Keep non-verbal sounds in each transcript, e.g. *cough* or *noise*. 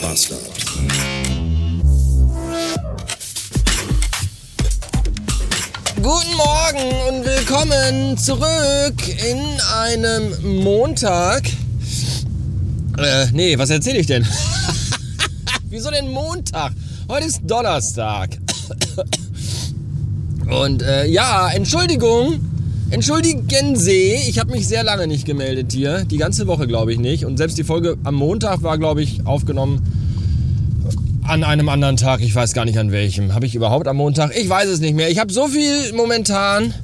Bastard. Guten Morgen und willkommen zurück in einem Montag. Äh, nee, was erzähle ich denn? *laughs* Wieso denn Montag? Heute ist Donnerstag. Und äh, ja, Entschuldigung. Entschuldigen Sie, ich habe mich sehr lange nicht gemeldet hier. Die ganze Woche glaube ich nicht. Und selbst die Folge am Montag war, glaube ich, aufgenommen an einem anderen Tag. Ich weiß gar nicht an welchem. Habe ich überhaupt am Montag? Ich weiß es nicht mehr. Ich habe so viel momentan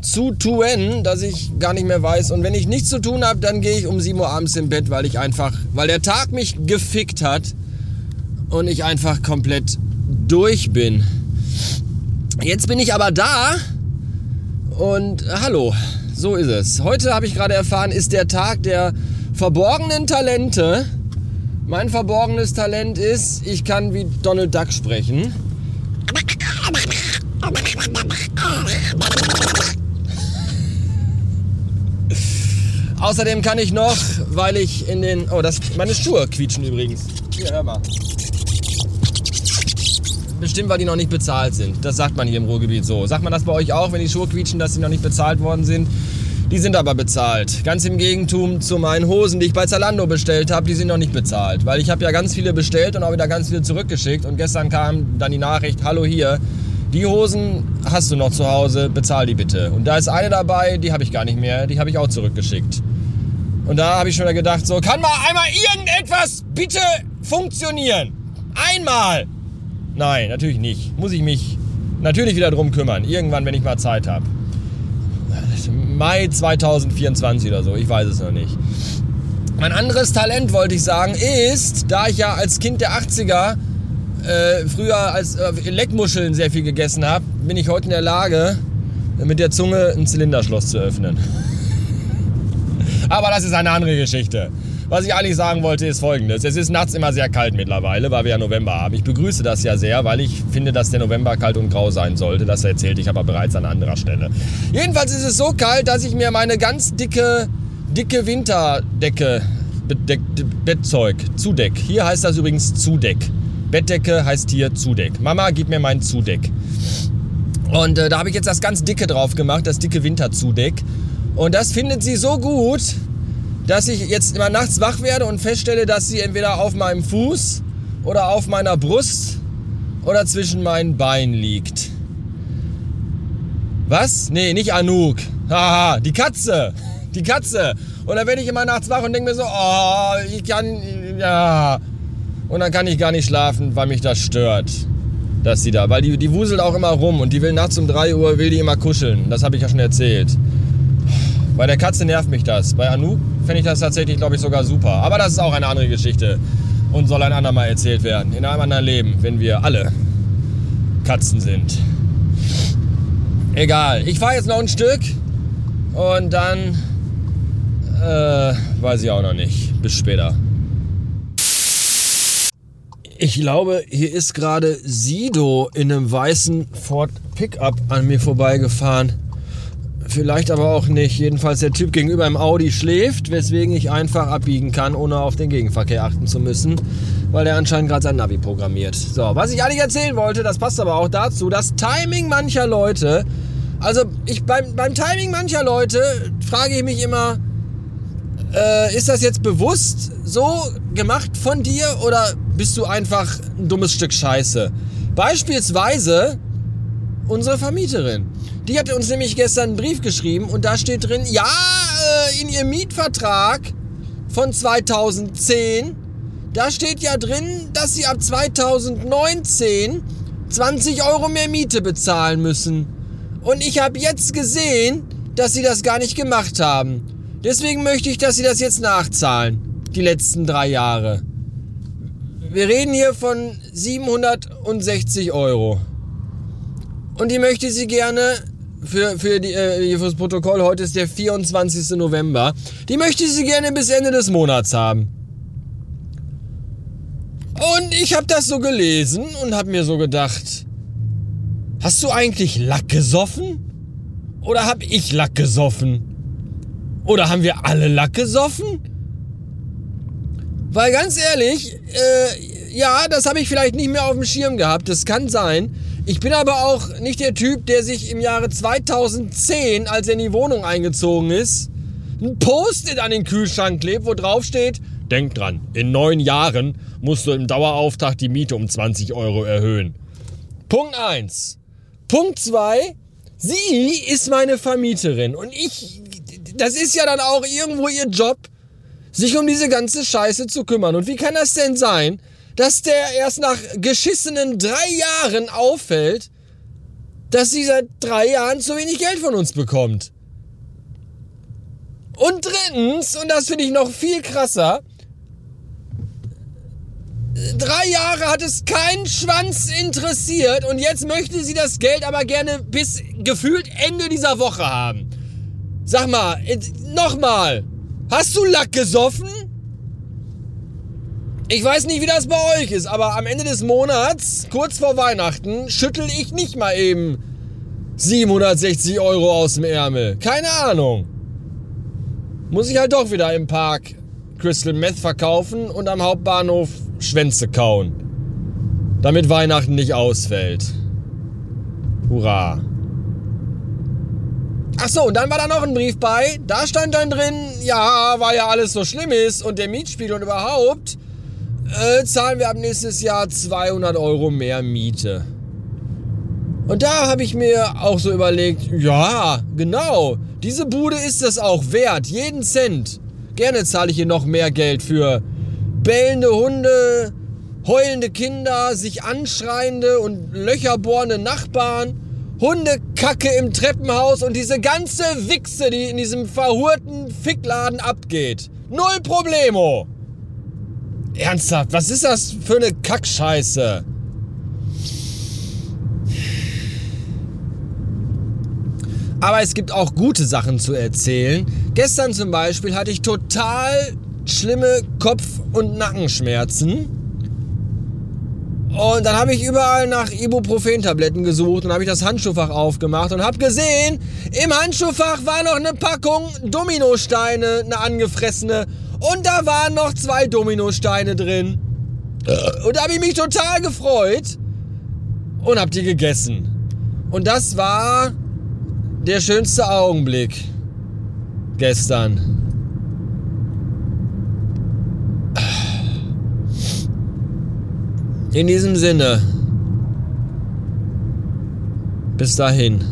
zu tun, dass ich gar nicht mehr weiß. Und wenn ich nichts zu tun habe, dann gehe ich um 7 Uhr abends im Bett, weil ich einfach, weil der Tag mich gefickt hat und ich einfach komplett durch bin. Jetzt bin ich aber da und äh, hallo, so ist es. Heute habe ich gerade erfahren, ist der Tag der verborgenen Talente. Mein verborgenes Talent ist, ich kann wie Donald Duck sprechen. Außerdem kann ich noch, weil ich in den... Oh, das, meine Schuhe quietschen übrigens. Hier, hör mal. Bestimmt, weil die noch nicht bezahlt sind. Das sagt man hier im Ruhrgebiet so. Sagt man das bei euch auch, wenn die Schuhe quietschen, dass sie noch nicht bezahlt worden sind? Die sind aber bezahlt. Ganz im Gegentum zu meinen Hosen, die ich bei Zalando bestellt habe, die sind noch nicht bezahlt. Weil ich habe ja ganz viele bestellt und auch wieder ganz viele zurückgeschickt. Und gestern kam dann die Nachricht, hallo hier, die Hosen hast du noch zu Hause, bezahl die bitte. Und da ist eine dabei, die habe ich gar nicht mehr, die habe ich auch zurückgeschickt. Und da habe ich schon wieder gedacht, so, kann mal einmal irgendetwas bitte funktionieren? Einmal! Nein, natürlich nicht. Muss ich mich natürlich wieder drum kümmern. Irgendwann, wenn ich mal Zeit habe. Mai 2024 oder so, ich weiß es noch nicht. Mein anderes Talent, wollte ich sagen, ist, da ich ja als Kind der 80er äh, früher als äh, Leckmuscheln sehr viel gegessen habe, bin ich heute in der Lage, mit der Zunge ein Zylinderschloss zu öffnen. *laughs* Aber das ist eine andere Geschichte. Was ich eigentlich sagen wollte, ist folgendes. Es ist nachts immer sehr kalt mittlerweile, weil wir ja November haben. Ich begrüße das ja sehr, weil ich finde, dass der November kalt und grau sein sollte. Das erzählte ich aber bereits an anderer Stelle. Jedenfalls ist es so kalt, dass ich mir meine ganz dicke, dicke Winterdecke, Bedeck, Bettzeug, Zudeck. Hier heißt das übrigens Zudeck. Bettdecke heißt hier Zudeck. Mama, gib mir mein Zudeck. Und äh, da habe ich jetzt das ganz dicke drauf gemacht, das dicke Winterzudeck. Und das findet sie so gut, dass ich jetzt immer nachts wach werde und feststelle, dass sie entweder auf meinem Fuß oder auf meiner Brust oder zwischen meinen Beinen liegt. Was? Nee, nicht Anouk. Haha, die Katze. Die Katze. Und dann werde ich immer nachts wach und denke mir so, oh, ich kann, ja. Und dann kann ich gar nicht schlafen, weil mich das stört, dass sie da, weil die, die wuselt auch immer rum und die will nachts um 3 Uhr, will die immer kuscheln. Das habe ich ja schon erzählt. Bei der Katze nervt mich das. Bei Anouk fände ich das tatsächlich, glaube ich, sogar super. Aber das ist auch eine andere Geschichte und soll ein andermal erzählt werden. In einem anderen Leben, wenn wir alle Katzen sind. Egal. Ich fahre jetzt noch ein Stück und dann äh, weiß ich auch noch nicht. Bis später. Ich glaube, hier ist gerade Sido in einem weißen Ford Pickup an mir vorbeigefahren. Vielleicht aber auch nicht. Jedenfalls der Typ gegenüber im Audi schläft, weswegen ich einfach abbiegen kann, ohne auf den Gegenverkehr achten zu müssen, weil der anscheinend gerade sein Navi programmiert. So, was ich eigentlich erzählen wollte, das passt aber auch dazu, das Timing mancher Leute. Also ich beim, beim Timing mancher Leute frage ich mich immer, äh, ist das jetzt bewusst so gemacht von dir oder bist du einfach ein dummes Stück Scheiße? Beispielsweise unsere Vermieterin. Die hatte uns nämlich gestern einen Brief geschrieben und da steht drin, ja, äh, in ihrem Mietvertrag von 2010, da steht ja drin, dass sie ab 2019 20 Euro mehr Miete bezahlen müssen. Und ich habe jetzt gesehen, dass sie das gar nicht gemacht haben. Deswegen möchte ich, dass sie das jetzt nachzahlen. Die letzten drei Jahre. Wir reden hier von 760 Euro. Und die möchte sie gerne für, für, die, äh, für das Protokoll, heute ist der 24. November. Die möchte sie gerne bis Ende des Monats haben. Und ich habe das so gelesen und habe mir so gedacht, hast du eigentlich Lack gesoffen? Oder habe ich Lack gesoffen? Oder haben wir alle Lack gesoffen? Weil ganz ehrlich, äh, ja, das habe ich vielleicht nicht mehr auf dem Schirm gehabt, das kann sein. Ich bin aber auch nicht der Typ, der sich im Jahre 2010, als er in die Wohnung eingezogen ist, ein Post-it an den Kühlschrank klebt, wo drauf steht, denk dran, in neun Jahren musst du im Dauerauftrag die Miete um 20 Euro erhöhen. Punkt 1. Punkt 2. Sie ist meine Vermieterin und ich, das ist ja dann auch irgendwo ihr Job, sich um diese ganze Scheiße zu kümmern. Und wie kann das denn sein, dass der erst nach geschissenen drei Jahren auffällt, dass sie seit drei Jahren zu wenig Geld von uns bekommt? Und drittens, und das finde ich noch viel krasser, drei Jahre hat es keinen Schwanz interessiert und jetzt möchte sie das Geld aber gerne bis gefühlt Ende dieser Woche haben. Sag mal, nochmal, hast du Lack gesoffen? Ich weiß nicht, wie das bei euch ist, aber am Ende des Monats, kurz vor Weihnachten, schüttel ich nicht mal eben 760 Euro aus dem Ärmel. Keine Ahnung muss ich halt doch wieder im Park Crystal Meth verkaufen und am Hauptbahnhof Schwänze kauen. Damit Weihnachten nicht ausfällt. Hurra. Ach so, und dann war da noch ein Brief bei. Da stand dann drin, ja, weil ja alles so schlimm ist und der Mietspiegel und überhaupt, äh, zahlen wir ab nächstes Jahr 200 Euro mehr Miete. Und da habe ich mir auch so überlegt, ja, genau, diese Bude ist es auch wert, jeden Cent. Gerne zahle ich hier noch mehr Geld für bellende Hunde, heulende Kinder, sich anschreiende und löcherbohrende Nachbarn, Hundekacke im Treppenhaus und diese ganze Wichse, die in diesem verhurten Fickladen abgeht. Null Problemo. Ernsthaft, was ist das für eine Kackscheiße? Aber es gibt auch gute Sachen zu erzählen. Gestern zum Beispiel hatte ich total schlimme Kopf- und Nackenschmerzen. Und dann habe ich überall nach Ibuprofen-Tabletten gesucht und habe ich das Handschuhfach aufgemacht und habe gesehen, im Handschuhfach war noch eine Packung Dominosteine, eine angefressene. Und da waren noch zwei Dominosteine drin. Und da habe ich mich total gefreut und habe die gegessen. Und das war der schönste Augenblick gestern. In diesem Sinne, bis dahin.